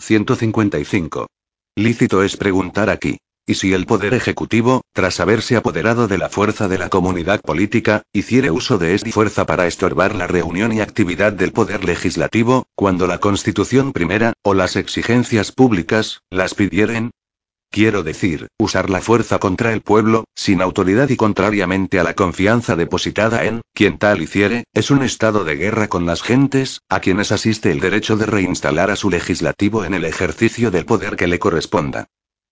155. Lícito es preguntar aquí. ¿Y si el Poder Ejecutivo, tras haberse apoderado de la fuerza de la comunidad política, hiciere uso de esta fuerza para estorbar la reunión y actividad del Poder Legislativo, cuando la Constitución primera, o las exigencias públicas, las pidieren? Quiero decir, usar la fuerza contra el pueblo, sin autoridad y contrariamente a la confianza depositada en, quien tal hiciere, es un estado de guerra con las gentes, a quienes asiste el derecho de reinstalar a su legislativo en el ejercicio del poder que le corresponda.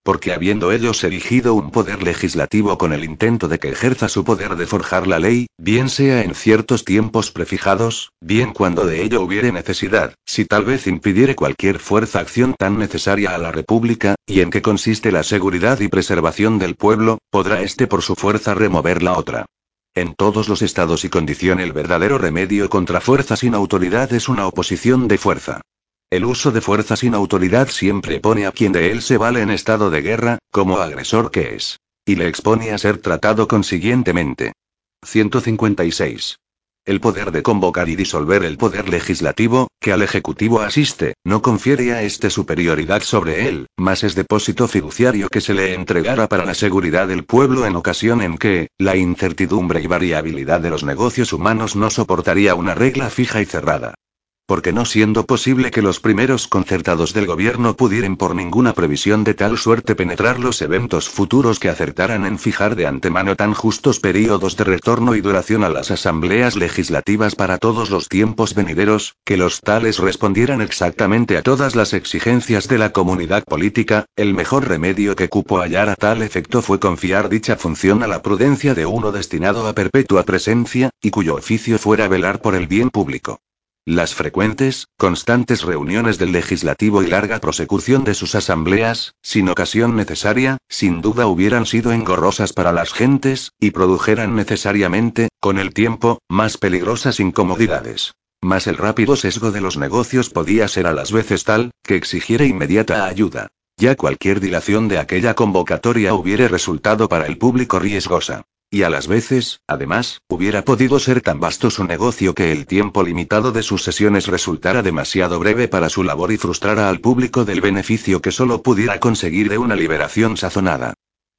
Porque habiendo ellos erigido un poder legislativo con el intento de que ejerza su poder de forjar la ley, bien sea en ciertos tiempos prefijados, bien cuando de ello hubiere necesidad, si tal vez impidiere cualquier fuerza acción tan necesaria a la República, y en que consiste la seguridad y preservación del pueblo, podrá éste por su fuerza remover la otra. En todos los estados y condición el verdadero remedio contra fuerza sin autoridad es una oposición de fuerza. El uso de fuerza sin autoridad siempre pone a quien de él se vale en estado de guerra, como agresor que es. Y le expone a ser tratado consiguientemente. 156. El poder de convocar y disolver el poder legislativo, que al Ejecutivo asiste, no confiere a este superioridad sobre él, mas es depósito fiduciario que se le entregara para la seguridad del pueblo en ocasión en que, la incertidumbre y variabilidad de los negocios humanos no soportaría una regla fija y cerrada porque no siendo posible que los primeros concertados del gobierno pudieran por ninguna previsión de tal suerte penetrar los eventos futuros que acertaran en fijar de antemano tan justos períodos de retorno y duración a las asambleas legislativas para todos los tiempos venideros, que los tales respondieran exactamente a todas las exigencias de la comunidad política, el mejor remedio que cupo hallar a tal efecto fue confiar dicha función a la prudencia de uno destinado a perpetua presencia, y cuyo oficio fuera velar por el bien público. Las frecuentes, constantes reuniones del legislativo y larga prosecución de sus asambleas, sin ocasión necesaria, sin duda hubieran sido engorrosas para las gentes, y produjeran necesariamente, con el tiempo, más peligrosas incomodidades. Mas el rápido sesgo de los negocios podía ser a las veces tal, que exigiera inmediata ayuda. Ya cualquier dilación de aquella convocatoria hubiera resultado para el público riesgosa. Y a las veces, además, hubiera podido ser tan vasto su negocio que el tiempo limitado de sus sesiones resultara demasiado breve para su labor y frustrara al público del beneficio que solo pudiera conseguir de una liberación sazonada.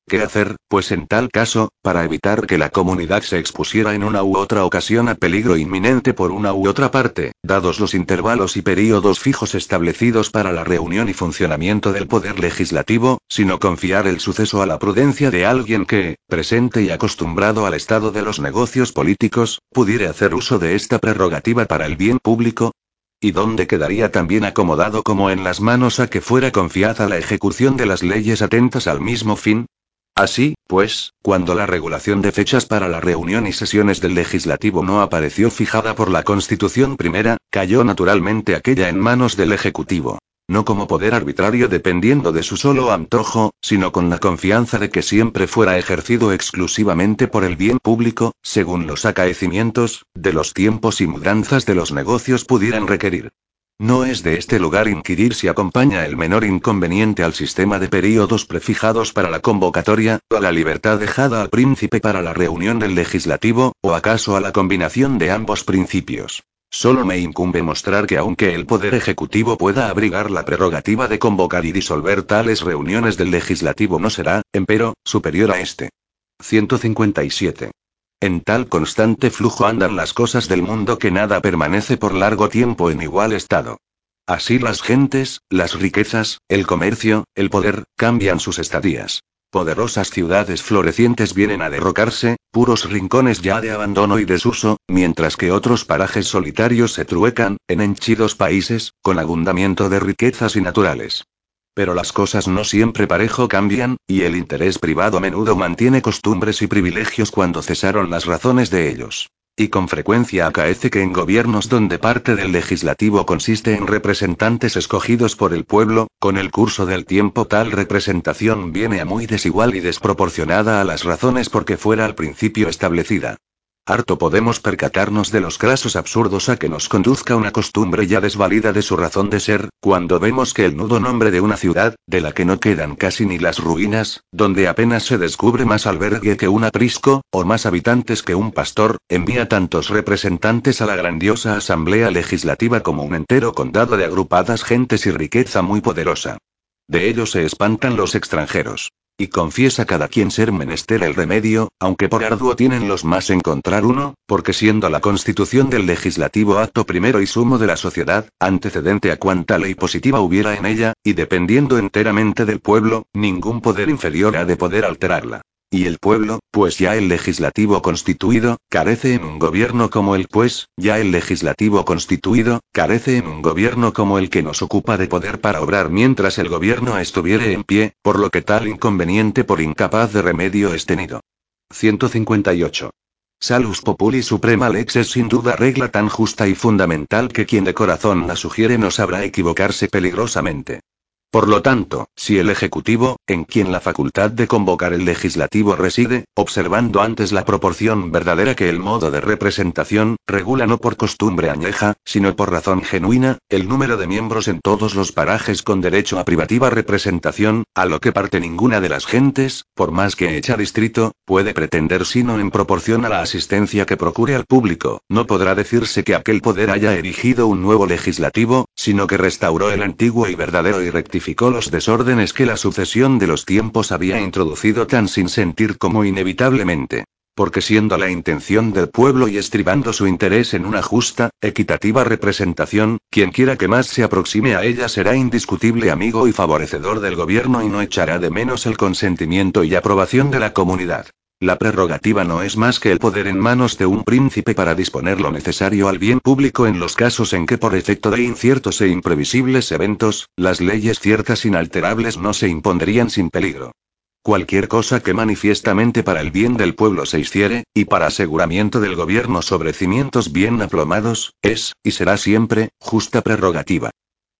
¿Qué hacer, pues en tal caso, para evitar que la comunidad se expusiera en una u otra ocasión a peligro inminente por una u otra parte, dados los intervalos y períodos fijos establecidos para la reunión y funcionamiento del poder legislativo, sino confiar el suceso a la prudencia de alguien que, presente y acostumbrado al estado de los negocios políticos, pudiera hacer uso de esta prerrogativa para el bien público? ¿Y dónde quedaría tan bien acomodado como en las manos a que fuera confiada la ejecución de las leyes atentas al mismo fin? Así, pues, cuando la regulación de fechas para la reunión y sesiones del legislativo no apareció fijada por la Constitución primera, cayó naturalmente aquella en manos del Ejecutivo. No como poder arbitrario dependiendo de su solo antojo, sino con la confianza de que siempre fuera ejercido exclusivamente por el bien público, según los acaecimientos, de los tiempos y mudanzas de los negocios pudieran requerir. No es de este lugar inquirir si acompaña el menor inconveniente al sistema de períodos prefijados para la convocatoria, o a la libertad dejada al príncipe para la reunión del legislativo, o acaso a la combinación de ambos principios. Solo me incumbe mostrar que aunque el Poder Ejecutivo pueda abrigar la prerrogativa de convocar y disolver tales reuniones del legislativo no será, empero, superior a este. 157. En tal constante flujo andan las cosas del mundo que nada permanece por largo tiempo en igual estado. Así las gentes, las riquezas, el comercio, el poder, cambian sus estadías. Poderosas ciudades florecientes vienen a derrocarse, puros rincones ya de abandono y desuso, mientras que otros parajes solitarios se truecan, en henchidos países, con abundamiento de riquezas y naturales. Pero las cosas no siempre parejo cambian, y el interés privado a menudo mantiene costumbres y privilegios cuando cesaron las razones de ellos. Y con frecuencia acaece que en gobiernos donde parte del legislativo consiste en representantes escogidos por el pueblo, con el curso del tiempo tal representación viene a muy desigual y desproporcionada a las razones por que fuera al principio establecida. Harto podemos percatarnos de los grasos absurdos a que nos conduzca una costumbre ya desvalida de su razón de ser, cuando vemos que el nudo nombre de una ciudad, de la que no quedan casi ni las ruinas, donde apenas se descubre más albergue que un aprisco, o más habitantes que un pastor, envía tantos representantes a la grandiosa asamblea legislativa como un entero condado de agrupadas gentes y riqueza muy poderosa. De ello se espantan los extranjeros. Y confiesa cada quien ser menester el remedio, aunque por arduo tienen los más encontrar uno, porque siendo la constitución del legislativo acto primero y sumo de la sociedad, antecedente a cuanta ley positiva hubiera en ella, y dependiendo enteramente del pueblo, ningún poder inferior ha de poder alterarla. Y el pueblo, pues ya el legislativo constituido, carece en un gobierno como el pues, ya el legislativo constituido, carece en un gobierno como el que nos ocupa de poder para obrar mientras el gobierno estuviere en pie, por lo que tal inconveniente por incapaz de remedio es tenido. 158. Salus Populi Suprema Lex es sin duda regla tan justa y fundamental que quien de corazón la sugiere no sabrá equivocarse peligrosamente. Por lo tanto, si el Ejecutivo, en quien la facultad de convocar el Legislativo reside, observando antes la proporción verdadera que el modo de representación, regula no por costumbre añeja, sino por razón genuina, el número de miembros en todos los parajes con derecho a privativa representación, a lo que parte ninguna de las gentes, por más que hecha distrito, puede pretender sino en proporción a la asistencia que procure al público, no podrá decirse que aquel poder haya erigido un nuevo legislativo, sino que restauró el antiguo y verdadero y rectificado los desórdenes que la sucesión de los tiempos había introducido tan sin sentir como inevitablemente. Porque siendo la intención del pueblo y estribando su interés en una justa, equitativa representación, quien quiera que más se aproxime a ella será indiscutible amigo y favorecedor del gobierno y no echará de menos el consentimiento y aprobación de la comunidad. La prerrogativa no es más que el poder en manos de un príncipe para disponer lo necesario al bien público en los casos en que por efecto de inciertos e imprevisibles eventos, las leyes ciertas inalterables no se impondrían sin peligro. Cualquier cosa que manifiestamente para el bien del pueblo se hiciere, y para aseguramiento del gobierno sobre cimientos bien aplomados, es, y será siempre, justa prerrogativa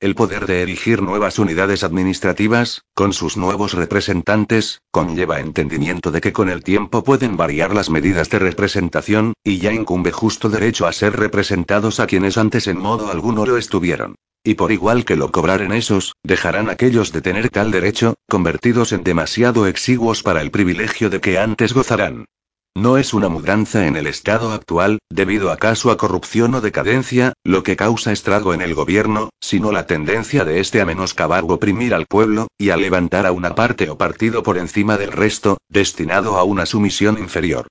el poder de erigir nuevas unidades administrativas, con sus nuevos representantes, conlleva entendimiento de que con el tiempo pueden variar las medidas de representación, y ya incumbe justo derecho a ser representados a quienes antes en modo alguno lo estuvieron. Y por igual que lo cobraren esos, dejarán aquellos de tener tal derecho, convertidos en demasiado exiguos para el privilegio de que antes gozarán. No es una mudanza en el estado actual, debido acaso a corrupción o decadencia, lo que causa estrago en el gobierno, sino la tendencia de este a menoscabar o oprimir al pueblo, y a levantar a una parte o partido por encima del resto, destinado a una sumisión inferior.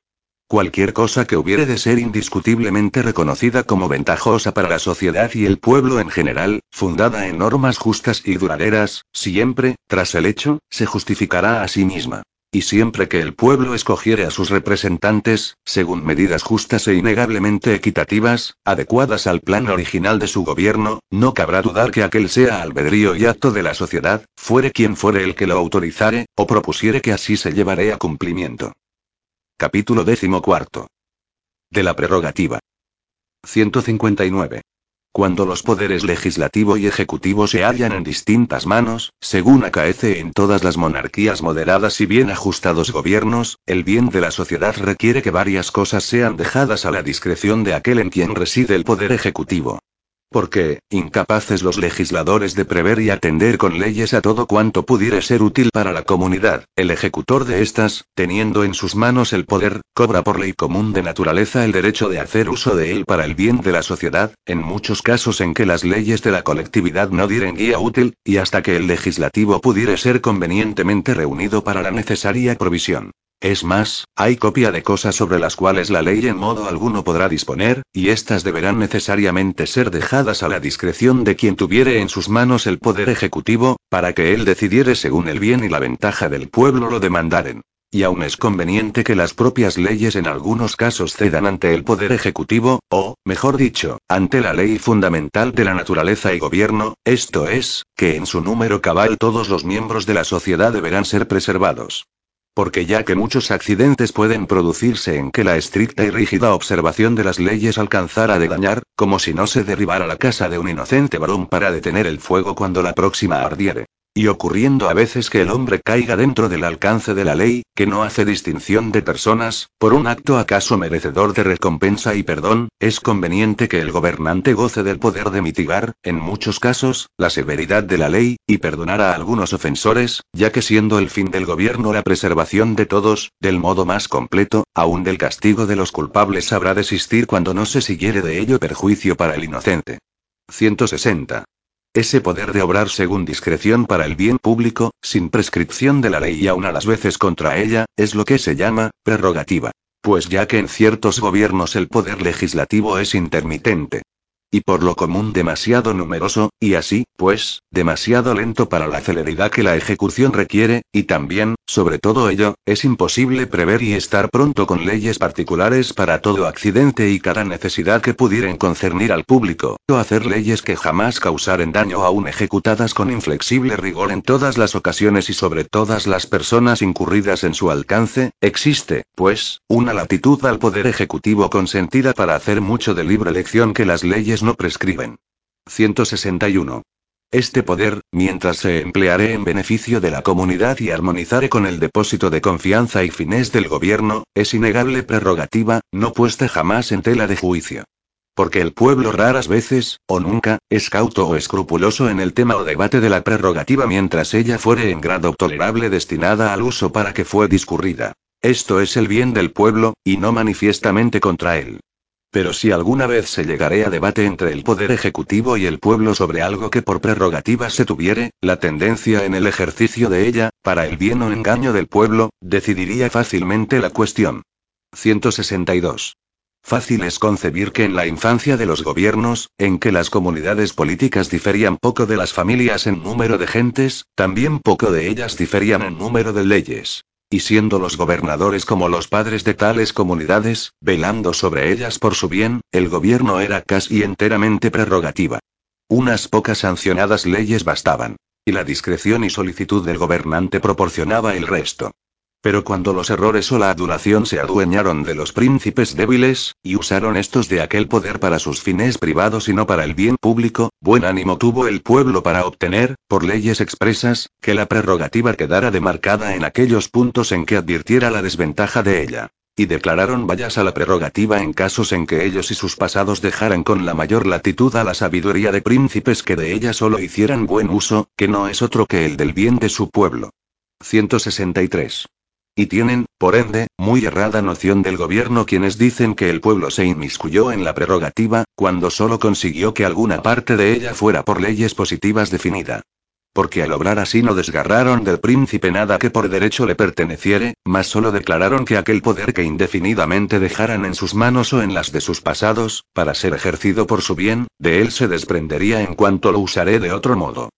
Cualquier cosa que hubiere de ser indiscutiblemente reconocida como ventajosa para la sociedad y el pueblo en general, fundada en normas justas y duraderas, siempre, tras el hecho, se justificará a sí misma. Y siempre que el pueblo escogiere a sus representantes, según medidas justas e innegablemente equitativas, adecuadas al plan original de su gobierno, no cabrá dudar que aquel sea albedrío y acto de la sociedad, fuere quien fuere el que lo autorizare, o propusiere que así se llevaré a cumplimiento. Capítulo XIV. De la prerrogativa. 159. Cuando los poderes legislativo y ejecutivo se hallan en distintas manos, según acaece en todas las monarquías moderadas y bien ajustados gobiernos, el bien de la sociedad requiere que varias cosas sean dejadas a la discreción de aquel en quien reside el poder ejecutivo. Porque, incapaces los legisladores de prever y atender con leyes a todo cuanto pudiera ser útil para la comunidad, el ejecutor de estas, teniendo en sus manos el poder, cobra por ley común de naturaleza el derecho de hacer uso de él para el bien de la sociedad, en muchos casos en que las leyes de la colectividad no dieren guía útil, y hasta que el legislativo pudiera ser convenientemente reunido para la necesaria provisión. Es más, hay copia de cosas sobre las cuales la ley en modo alguno podrá disponer, y éstas deberán necesariamente ser dejadas a la discreción de quien tuviere en sus manos el poder ejecutivo, para que él decidiere según el bien y la ventaja del pueblo lo demandaren. Y aún es conveniente que las propias leyes en algunos casos cedan ante el poder ejecutivo, o, mejor dicho, ante la ley fundamental de la naturaleza y gobierno, esto es, que en su número cabal todos los miembros de la sociedad deberán ser preservados. Porque ya que muchos accidentes pueden producirse en que la estricta y rígida observación de las leyes alcanzara de dañar, como si no se derribara la casa de un inocente varón para detener el fuego cuando la próxima ardiere. Y ocurriendo a veces que el hombre caiga dentro del alcance de la ley, que no hace distinción de personas, por un acto acaso merecedor de recompensa y perdón, es conveniente que el gobernante goce del poder de mitigar, en muchos casos, la severidad de la ley, y perdonar a algunos ofensores, ya que siendo el fin del gobierno la preservación de todos, del modo más completo, aún del castigo de los culpables sabrá desistir cuando no se siguiere de ello perjuicio para el inocente. 160. Ese poder de obrar según discreción para el bien público, sin prescripción de la ley y aun a las veces contra ella, es lo que se llama prerrogativa. Pues ya que en ciertos gobiernos el poder legislativo es intermitente, y por lo común demasiado numeroso, y así, pues, demasiado lento para la celeridad que la ejecución requiere, y también, sobre todo ello, es imposible prever y estar pronto con leyes particulares para todo accidente y cada necesidad que pudieran concernir al público, o hacer leyes que jamás causaren daño aún ejecutadas con inflexible rigor en todas las ocasiones y sobre todas las personas incurridas en su alcance, existe, pues, una latitud al poder ejecutivo consentida para hacer mucho de libre elección que las leyes no prescriben. 161. Este poder, mientras se emplearé en beneficio de la comunidad y armonizaré con el depósito de confianza y fines del gobierno, es innegable prerrogativa, no puesta jamás en tela de juicio. Porque el pueblo raras veces, o nunca, es cauto o escrupuloso en el tema o debate de la prerrogativa mientras ella fuere en grado tolerable destinada al uso para que fue discurrida. Esto es el bien del pueblo, y no manifiestamente contra él. Pero si alguna vez se llegaré a debate entre el poder ejecutivo y el pueblo sobre algo que por prerrogativa se tuviere, la tendencia en el ejercicio de ella, para el bien o engaño del pueblo, decidiría fácilmente la cuestión. 162. Fácil es concebir que en la infancia de los gobiernos, en que las comunidades políticas diferían poco de las familias en número de gentes, también poco de ellas diferían en número de leyes y siendo los gobernadores como los padres de tales comunidades, velando sobre ellas por su bien, el gobierno era casi enteramente prerrogativa. Unas pocas sancionadas leyes bastaban. Y la discreción y solicitud del gobernante proporcionaba el resto. Pero cuando los errores o la adulación se adueñaron de los príncipes débiles, y usaron estos de aquel poder para sus fines privados y no para el bien público, buen ánimo tuvo el pueblo para obtener, por leyes expresas, que la prerrogativa quedara demarcada en aquellos puntos en que advirtiera la desventaja de ella. Y declararon vallas a la prerrogativa en casos en que ellos y sus pasados dejaran con la mayor latitud a la sabiduría de príncipes que de ella solo hicieran buen uso, que no es otro que el del bien de su pueblo. 163. Y tienen, por ende, muy errada noción del gobierno quienes dicen que el pueblo se inmiscuyó en la prerrogativa, cuando solo consiguió que alguna parte de ella fuera por leyes positivas definida. Porque al obrar así no desgarraron del príncipe nada que por derecho le perteneciere, mas solo declararon que aquel poder que indefinidamente dejaran en sus manos o en las de sus pasados, para ser ejercido por su bien, de él se desprendería en cuanto lo usaré de otro modo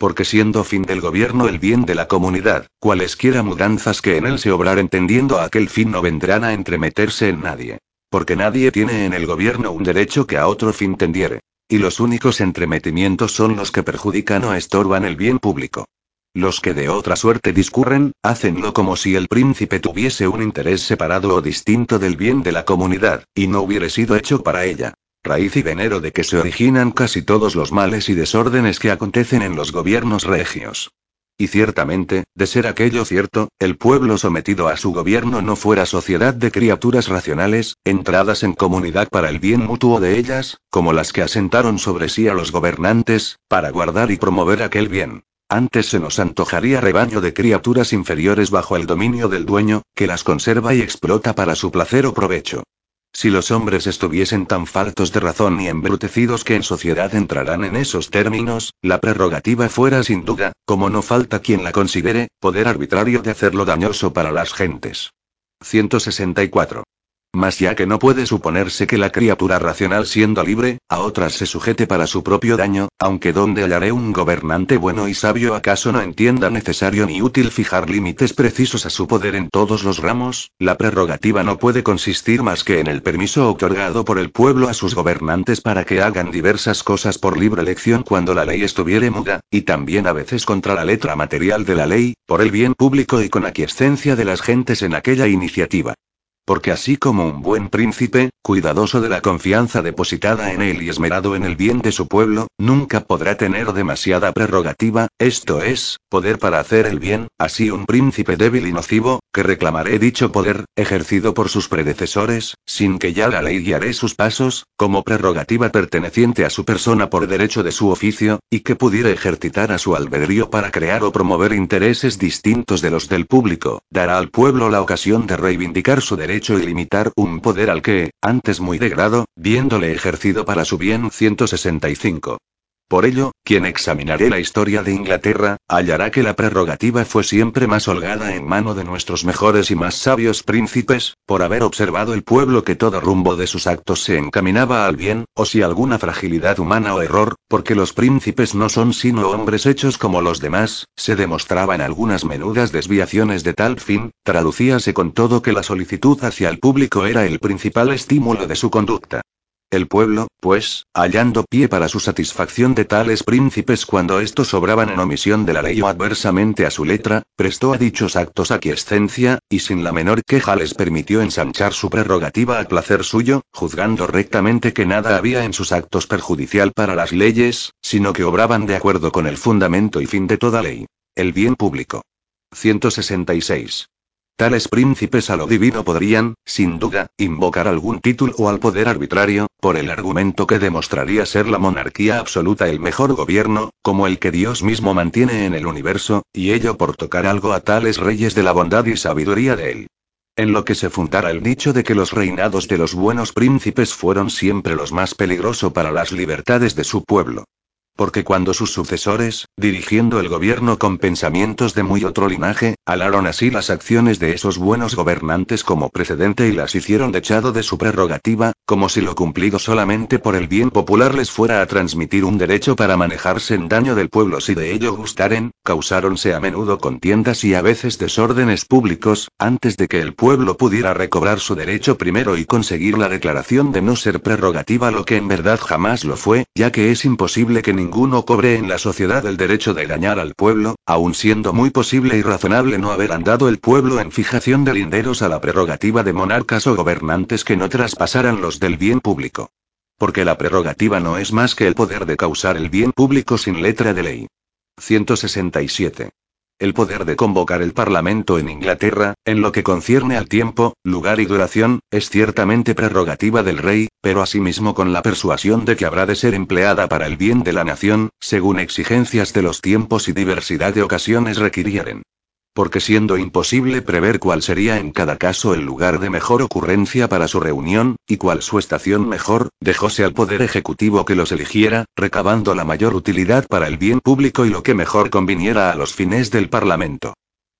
porque siendo fin del gobierno el bien de la comunidad, cualesquiera mudanzas que en él se obrar entendiendo aquel fin no vendrán a entremeterse en nadie. Porque nadie tiene en el gobierno un derecho que a otro fin tendiere. Y los únicos entremetimientos son los que perjudican o estorban el bien público. Los que de otra suerte discurren, hacenlo como si el príncipe tuviese un interés separado o distinto del bien de la comunidad, y no hubiere sido hecho para ella raíz y venero de que se originan casi todos los males y desórdenes que acontecen en los gobiernos regios. Y ciertamente, de ser aquello cierto, el pueblo sometido a su gobierno no fuera sociedad de criaturas racionales, entradas en comunidad para el bien mutuo de ellas, como las que asentaron sobre sí a los gobernantes, para guardar y promover aquel bien. Antes se nos antojaría rebaño de criaturas inferiores bajo el dominio del dueño, que las conserva y explota para su placer o provecho. Si los hombres estuviesen tan faltos de razón y embrutecidos que en sociedad entrarán en esos términos, la prerrogativa fuera sin duda, como no falta quien la considere, poder arbitrario de hacerlo dañoso para las gentes. 164. Mas ya que no puede suponerse que la criatura racional siendo libre, a otras se sujete para su propio daño, aunque donde hallaré un gobernante bueno y sabio acaso no entienda necesario ni útil fijar límites precisos a su poder en todos los ramos, la prerrogativa no puede consistir más que en el permiso otorgado por el pueblo a sus gobernantes para que hagan diversas cosas por libre elección cuando la ley estuviere muda, y también a veces contra la letra material de la ley, por el bien público y con aquiescencia de las gentes en aquella iniciativa. Porque así como un buen príncipe, cuidadoso de la confianza depositada en él y esmerado en el bien de su pueblo, nunca podrá tener demasiada prerrogativa, esto es, poder para hacer el bien, así un príncipe débil y nocivo, que reclamaré dicho poder, ejercido por sus predecesores, sin que ya la ley guiaré sus pasos, como prerrogativa perteneciente a su persona por derecho de su oficio, y que pudiera ejercitar a su albedrío para crear o promover intereses distintos de los del público, dará al pueblo la ocasión de reivindicar su derecho y limitar un poder al que, antes muy degrado, viéndole ejercido para su bien 165. Por ello, quien examinaré la historia de Inglaterra, hallará que la prerrogativa fue siempre más holgada en mano de nuestros mejores y más sabios príncipes, por haber observado el pueblo que todo rumbo de sus actos se encaminaba al bien, o si alguna fragilidad humana o error, porque los príncipes no son sino hombres hechos como los demás, se demostraban algunas menudas desviaciones de tal fin, traducíase con todo que la solicitud hacia el público era el principal estímulo de su conducta. El pueblo, pues, hallando pie para su satisfacción de tales príncipes cuando estos obraban en omisión de la ley o adversamente a su letra, prestó a dichos actos aquiescencia, y sin la menor queja les permitió ensanchar su prerrogativa a placer suyo, juzgando rectamente que nada había en sus actos perjudicial para las leyes, sino que obraban de acuerdo con el fundamento y fin de toda ley. El bien público. 166. Tales príncipes a lo divino podrían, sin duda, invocar algún título o al poder arbitrario, por el argumento que demostraría ser la monarquía absoluta el mejor gobierno, como el que Dios mismo mantiene en el universo, y ello por tocar algo a tales reyes de la bondad y sabiduría de él. En lo que se fundara el dicho de que los reinados de los buenos príncipes fueron siempre los más peligrosos para las libertades de su pueblo. Porque cuando sus sucesores, dirigiendo el gobierno con pensamientos de muy otro linaje, alaron así las acciones de esos buenos gobernantes como precedente y las hicieron dechado de su prerrogativa, como si lo cumplido solamente por el bien popular les fuera a transmitir un derecho para manejarse en daño del pueblo. Si de ello gustaren, causáronse a menudo contiendas y a veces desórdenes públicos, antes de que el pueblo pudiera recobrar su derecho primero y conseguir la declaración de no ser prerrogativa lo que en verdad jamás lo fue, ya que es imposible que ninguno cobre en la sociedad el derecho de dañar al pueblo, aun siendo muy posible y razonable no haber andado el pueblo en fijación de linderos a la prerrogativa de monarcas o gobernantes que no traspasaran los del bien público. Porque la prerrogativa no es más que el poder de causar el bien público sin letra de ley. 167. El poder de convocar el Parlamento en Inglaterra, en lo que concierne al tiempo, lugar y duración, es ciertamente prerrogativa del rey, pero asimismo con la persuasión de que habrá de ser empleada para el bien de la nación, según exigencias de los tiempos y diversidad de ocasiones requirieren porque siendo imposible prever cuál sería en cada caso el lugar de mejor ocurrencia para su reunión, y cuál su estación mejor, dejóse al Poder Ejecutivo que los eligiera, recabando la mayor utilidad para el bien público y lo que mejor conviniera a los fines del Parlamento.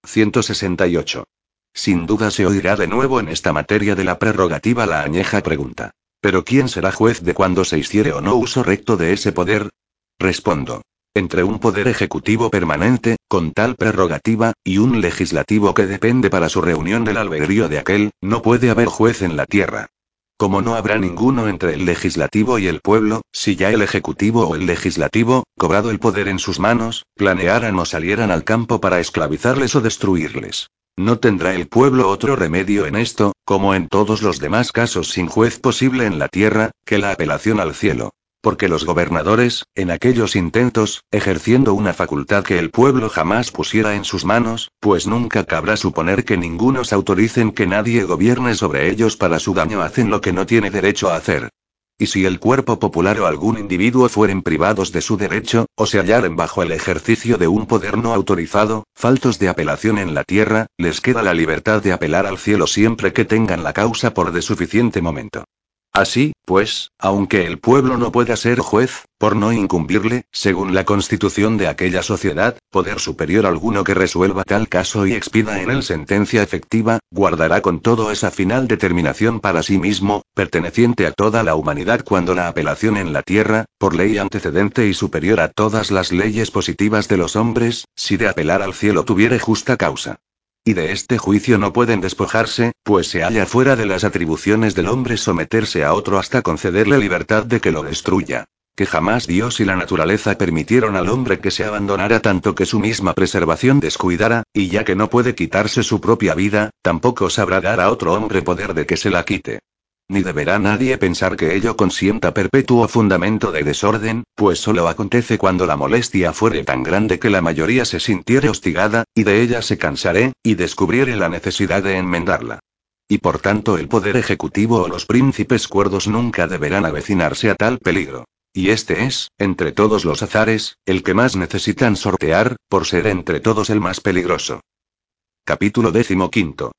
168. Sin duda se oirá de nuevo en esta materia de la prerrogativa la añeja pregunta. ¿Pero quién será juez de cuando se hiciere o no uso recto de ese poder? Respondo. Entre un poder ejecutivo permanente, con tal prerrogativa, y un legislativo que depende para su reunión del albedrío de aquel, no puede haber juez en la tierra. Como no habrá ninguno entre el legislativo y el pueblo, si ya el ejecutivo o el legislativo, cobrado el poder en sus manos, planearan o salieran al campo para esclavizarles o destruirles. No tendrá el pueblo otro remedio en esto, como en todos los demás casos sin juez posible en la tierra, que la apelación al cielo. Porque los gobernadores, en aquellos intentos, ejerciendo una facultad que el pueblo jamás pusiera en sus manos, pues nunca cabrá suponer que ningunos autoricen que nadie gobierne sobre ellos para su daño hacen lo que no tiene derecho a hacer. Y si el cuerpo popular o algún individuo fueren privados de su derecho, o se hallaren bajo el ejercicio de un poder no autorizado, faltos de apelación en la tierra, les queda la libertad de apelar al cielo siempre que tengan la causa por de suficiente momento. Así, pues, aunque el pueblo no pueda ser juez, por no incumplirle, según la constitución de aquella sociedad, poder superior alguno que resuelva tal caso y expida en él sentencia efectiva, guardará con todo esa final determinación para sí mismo, perteneciente a toda la humanidad cuando la apelación en la tierra, por ley antecedente y superior a todas las leyes positivas de los hombres, si de apelar al cielo tuviere justa causa. Y de este juicio no pueden despojarse, pues se halla fuera de las atribuciones del hombre someterse a otro hasta concederle libertad de que lo destruya. Que jamás Dios y la naturaleza permitieron al hombre que se abandonara tanto que su misma preservación descuidara, y ya que no puede quitarse su propia vida, tampoco sabrá dar a otro hombre poder de que se la quite. Ni deberá nadie pensar que ello consienta perpetuo fundamento de desorden, pues solo acontece cuando la molestia fuere tan grande que la mayoría se sintiere hostigada, y de ella se cansare, y descubriere la necesidad de enmendarla. Y por tanto el poder ejecutivo o los príncipes cuerdos nunca deberán avecinarse a tal peligro. Y este es, entre todos los azares, el que más necesitan sortear, por ser entre todos el más peligroso. Capítulo XV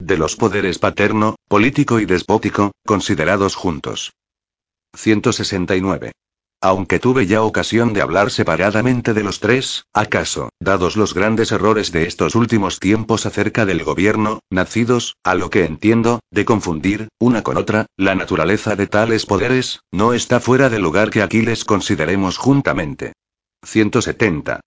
de los poderes paterno, político y despótico, considerados juntos. 169. Aunque tuve ya ocasión de hablar separadamente de los tres, ¿acaso, dados los grandes errores de estos últimos tiempos acerca del gobierno, nacidos, a lo que entiendo, de confundir, una con otra, la naturaleza de tales poderes, no está fuera de lugar que aquí les consideremos juntamente? 170.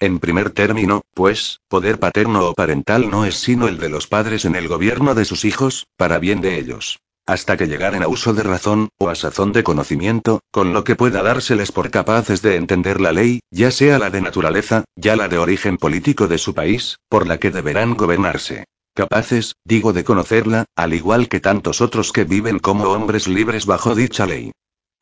En primer término, pues, poder paterno o parental no es sino el de los padres en el gobierno de sus hijos, para bien de ellos. Hasta que llegaren a uso de razón, o a sazón de conocimiento, con lo que pueda dárseles por capaces de entender la ley, ya sea la de naturaleza, ya la de origen político de su país, por la que deberán gobernarse. Capaces, digo, de conocerla, al igual que tantos otros que viven como hombres libres bajo dicha ley.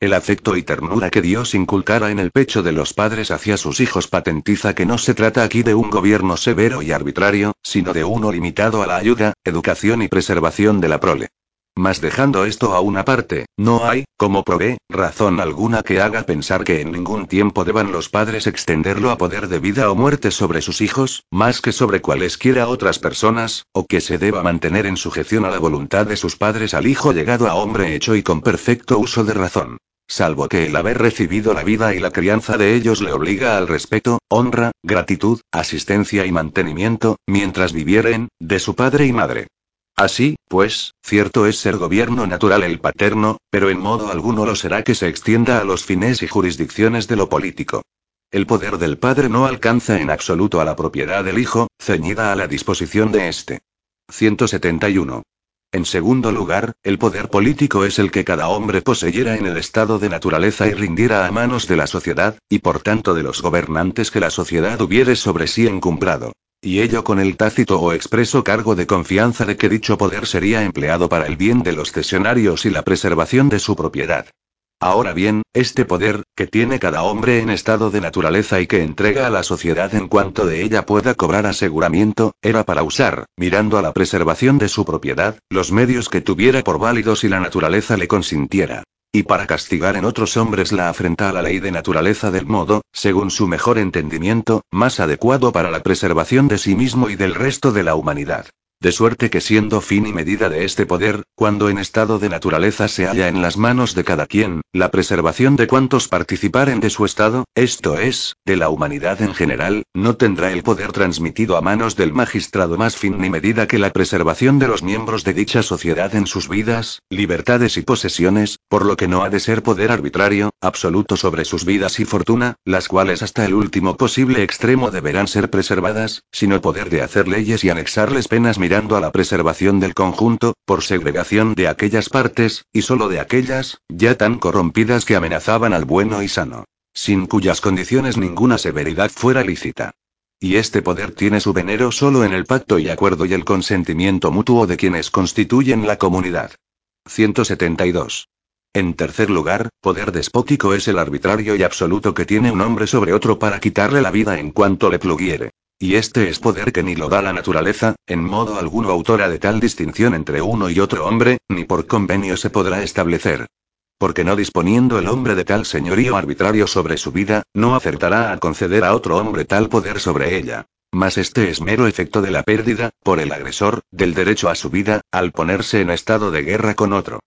El afecto y ternura que Dios inculcara en el pecho de los padres hacia sus hijos patentiza que no se trata aquí de un gobierno severo y arbitrario, sino de uno limitado a la ayuda, educación y preservación de la prole. Mas dejando esto a una parte, no hay, como probé, razón alguna que haga pensar que en ningún tiempo deban los padres extenderlo a poder de vida o muerte sobre sus hijos, más que sobre cualesquiera otras personas, o que se deba mantener en sujeción a la voluntad de sus padres al hijo llegado a hombre hecho y con perfecto uso de razón salvo que el haber recibido la vida y la crianza de ellos le obliga al respeto, honra, gratitud, asistencia y mantenimiento, mientras vivieren, de su padre y madre. Así, pues, cierto es ser gobierno natural el paterno, pero en modo alguno lo será que se extienda a los fines y jurisdicciones de lo político. El poder del padre no alcanza en absoluto a la propiedad del hijo, ceñida a la disposición de éste. 171. En segundo lugar, el poder político es el que cada hombre poseyera en el estado de naturaleza y rindiera a manos de la sociedad, y por tanto de los gobernantes que la sociedad hubiere sobre sí encumbrado. Y ello con el tácito o expreso cargo de confianza de que dicho poder sería empleado para el bien de los cesionarios y la preservación de su propiedad. Ahora bien, este poder, que tiene cada hombre en estado de naturaleza y que entrega a la sociedad en cuanto de ella pueda cobrar aseguramiento, era para usar, mirando a la preservación de su propiedad, los medios que tuviera por válidos y la naturaleza le consintiera. Y para castigar en otros hombres la afrenta a la ley de naturaleza del modo, según su mejor entendimiento, más adecuado para la preservación de sí mismo y del resto de la humanidad. De suerte que siendo fin y medida de este poder, cuando en estado de naturaleza se halla en las manos de cada quien, la preservación de cuantos participaren de su estado, esto es, de la humanidad en general, no tendrá el poder transmitido a manos del magistrado más fin ni medida que la preservación de los miembros de dicha sociedad en sus vidas, libertades y posesiones, por lo que no ha de ser poder arbitrario, absoluto sobre sus vidas y fortuna, las cuales hasta el último posible extremo deberán ser preservadas, sino poder de hacer leyes y anexarles penas a la preservación del conjunto, por segregación de aquellas partes, y solo de aquellas, ya tan corrompidas que amenazaban al bueno y sano. Sin cuyas condiciones ninguna severidad fuera lícita. Y este poder tiene su venero solo en el pacto y acuerdo y el consentimiento mutuo de quienes constituyen la comunidad. 172. En tercer lugar, poder despótico es el arbitrario y absoluto que tiene un hombre sobre otro para quitarle la vida en cuanto le pluguiere. Y este es poder que ni lo da la naturaleza, en modo alguno autora de tal distinción entre uno y otro hombre, ni por convenio se podrá establecer. Porque no disponiendo el hombre de tal señorío arbitrario sobre su vida, no acertará a conceder a otro hombre tal poder sobre ella. Mas este es mero efecto de la pérdida, por el agresor, del derecho a su vida, al ponerse en estado de guerra con otro.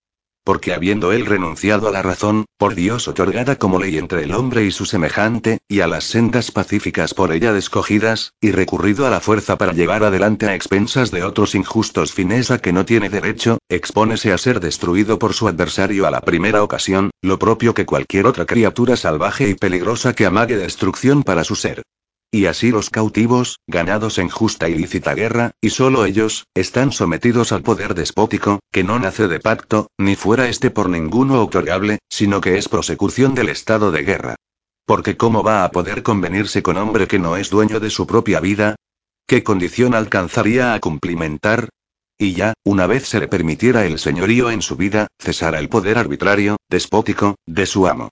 Porque habiendo él renunciado a la razón, por Dios otorgada como ley entre el hombre y su semejante, y a las sendas pacíficas por ella descogidas, y recurrido a la fuerza para llevar adelante a expensas de otros injustos fines a que no tiene derecho, expónese a ser destruido por su adversario a la primera ocasión, lo propio que cualquier otra criatura salvaje y peligrosa que amague destrucción para su ser. Y así los cautivos, ganados en justa y lícita guerra, y solo ellos, están sometidos al poder despótico, que no nace de pacto, ni fuera este por ninguno otorgable, sino que es prosecución del estado de guerra. Porque ¿cómo va a poder convenirse con hombre que no es dueño de su propia vida? ¿Qué condición alcanzaría a cumplimentar? Y ya, una vez se le permitiera el señorío en su vida, cesara el poder arbitrario, despótico, de su amo.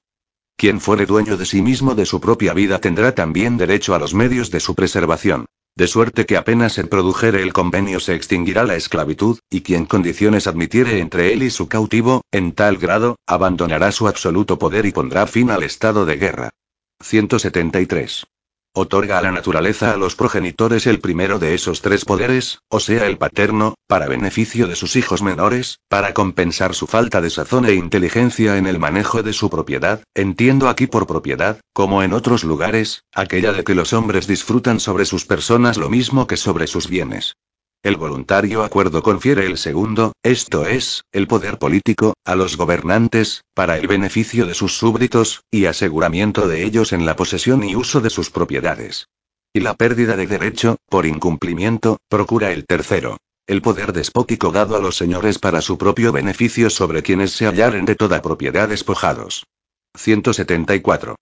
Quien fuere dueño de sí mismo de su propia vida tendrá también derecho a los medios de su preservación. De suerte que apenas se produjere el convenio se extinguirá la esclavitud, y quien condiciones admitiere entre él y su cautivo, en tal grado, abandonará su absoluto poder y pondrá fin al estado de guerra. 173. Otorga a la naturaleza a los progenitores el primero de esos tres poderes, o sea el paterno, para beneficio de sus hijos menores, para compensar su falta de sazón e inteligencia en el manejo de su propiedad, entiendo aquí por propiedad, como en otros lugares, aquella de que los hombres disfrutan sobre sus personas lo mismo que sobre sus bienes. El voluntario acuerdo confiere el segundo, esto es, el poder político, a los gobernantes, para el beneficio de sus súbditos, y aseguramiento de ellos en la posesión y uso de sus propiedades. Y la pérdida de derecho, por incumplimiento, procura el tercero. El poder despótico dado a los señores para su propio beneficio sobre quienes se hallaren de toda propiedad despojados. 174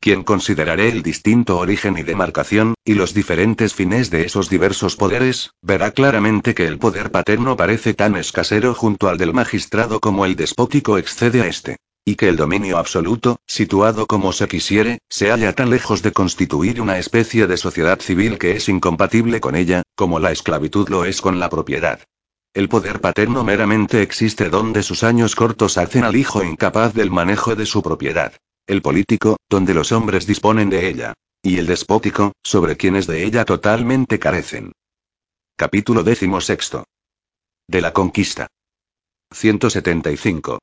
quien consideraré el distinto origen y demarcación, y los diferentes fines de esos diversos poderes, verá claramente que el poder paterno parece tan escasero junto al del magistrado como el despótico excede a este. Y que el dominio absoluto, situado como se quisiere, se halla tan lejos de constituir una especie de sociedad civil que es incompatible con ella, como la esclavitud lo es con la propiedad. El poder paterno meramente existe donde sus años cortos hacen al hijo incapaz del manejo de su propiedad el político, donde los hombres disponen de ella, y el despótico, sobre quienes de ella totalmente carecen. Capítulo XVI. De la conquista. 175.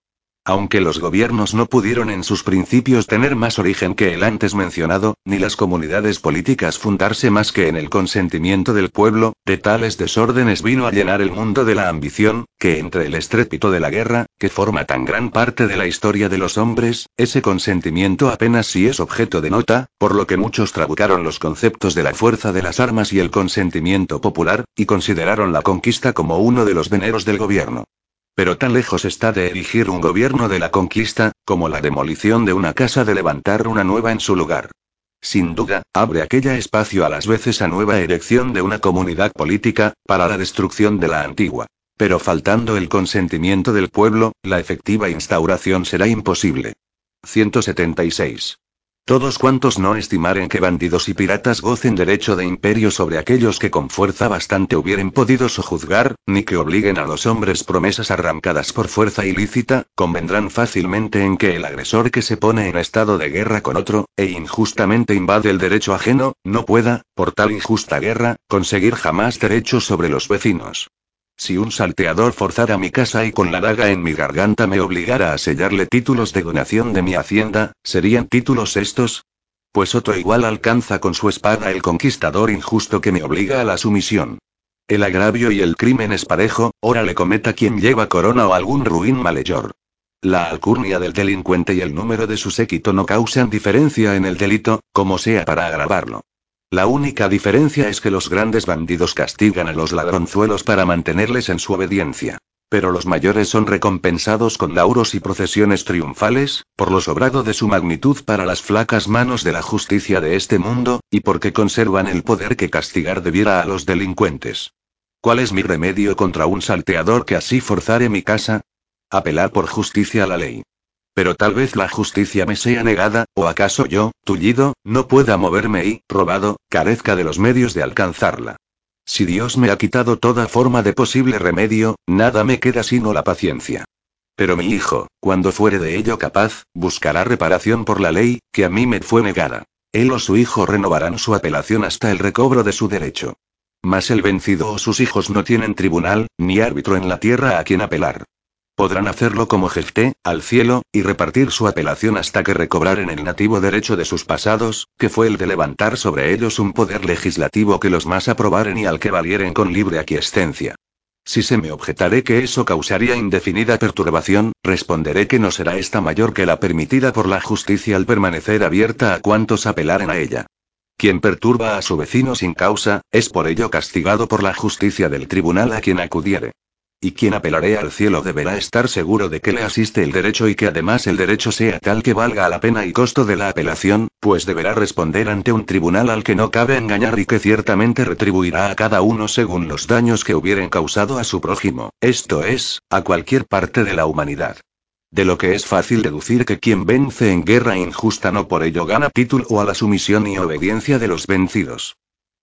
Aunque los gobiernos no pudieron en sus principios tener más origen que el antes mencionado, ni las comunidades políticas fundarse más que en el consentimiento del pueblo, de tales desórdenes vino a llenar el mundo de la ambición, que entre el estrépito de la guerra, que forma tan gran parte de la historia de los hombres, ese consentimiento apenas si es objeto de nota, por lo que muchos trabucaron los conceptos de la fuerza de las armas y el consentimiento popular, y consideraron la conquista como uno de los veneros del gobierno. Pero tan lejos está de erigir un gobierno de la conquista, como la demolición de una casa de levantar una nueva en su lugar. Sin duda, abre aquella espacio a las veces a nueva erección de una comunidad política, para la destrucción de la antigua. Pero faltando el consentimiento del pueblo, la efectiva instauración será imposible. 176. Todos cuantos no estimaren que bandidos y piratas gocen derecho de imperio sobre aquellos que con fuerza bastante hubieren podido sojuzgar, ni que obliguen a los hombres promesas arrancadas por fuerza ilícita, convendrán fácilmente en que el agresor que se pone en estado de guerra con otro, e injustamente invade el derecho ajeno, no pueda, por tal injusta guerra, conseguir jamás derechos sobre los vecinos. Si un salteador forzara mi casa y con la daga en mi garganta me obligara a sellarle títulos de donación de mi hacienda, ¿serían títulos estos? Pues otro igual alcanza con su espada el conquistador injusto que me obliga a la sumisión. El agravio y el crimen es parejo, ora le cometa quien lleva corona o algún ruin mayor. La alcurnia del delincuente y el número de su séquito no causan diferencia en el delito, como sea para agravarlo. La única diferencia es que los grandes bandidos castigan a los ladronzuelos para mantenerles en su obediencia. Pero los mayores son recompensados con lauros y procesiones triunfales, por lo sobrado de su magnitud para las flacas manos de la justicia de este mundo, y porque conservan el poder que castigar debiera a los delincuentes. ¿Cuál es mi remedio contra un salteador que así forzare mi casa? Apelar por justicia a la ley. Pero tal vez la justicia me sea negada, o acaso yo, tullido, no pueda moverme y, robado, carezca de los medios de alcanzarla. Si Dios me ha quitado toda forma de posible remedio, nada me queda sino la paciencia. Pero mi hijo, cuando fuere de ello capaz, buscará reparación por la ley, que a mí me fue negada. Él o su hijo renovarán su apelación hasta el recobro de su derecho. Mas el vencido o sus hijos no tienen tribunal, ni árbitro en la tierra a quien apelar. Podrán hacerlo como Jefté, al cielo, y repartir su apelación hasta que recobraren el nativo derecho de sus pasados, que fue el de levantar sobre ellos un poder legislativo que los más aprobaren y al que valieren con libre aquiescencia. Si se me objetaré que eso causaría indefinida perturbación, responderé que no será esta mayor que la permitida por la justicia al permanecer abierta a cuantos apelaren a ella. Quien perturba a su vecino sin causa, es por ello castigado por la justicia del tribunal a quien acudiere. Y quien apelare al cielo deberá estar seguro de que le asiste el derecho y que además el derecho sea tal que valga la pena y costo de la apelación, pues deberá responder ante un tribunal al que no cabe engañar y que ciertamente retribuirá a cada uno según los daños que hubieren causado a su prójimo, esto es, a cualquier parte de la humanidad. De lo que es fácil deducir que quien vence en guerra injusta no por ello gana título a la sumisión y obediencia de los vencidos.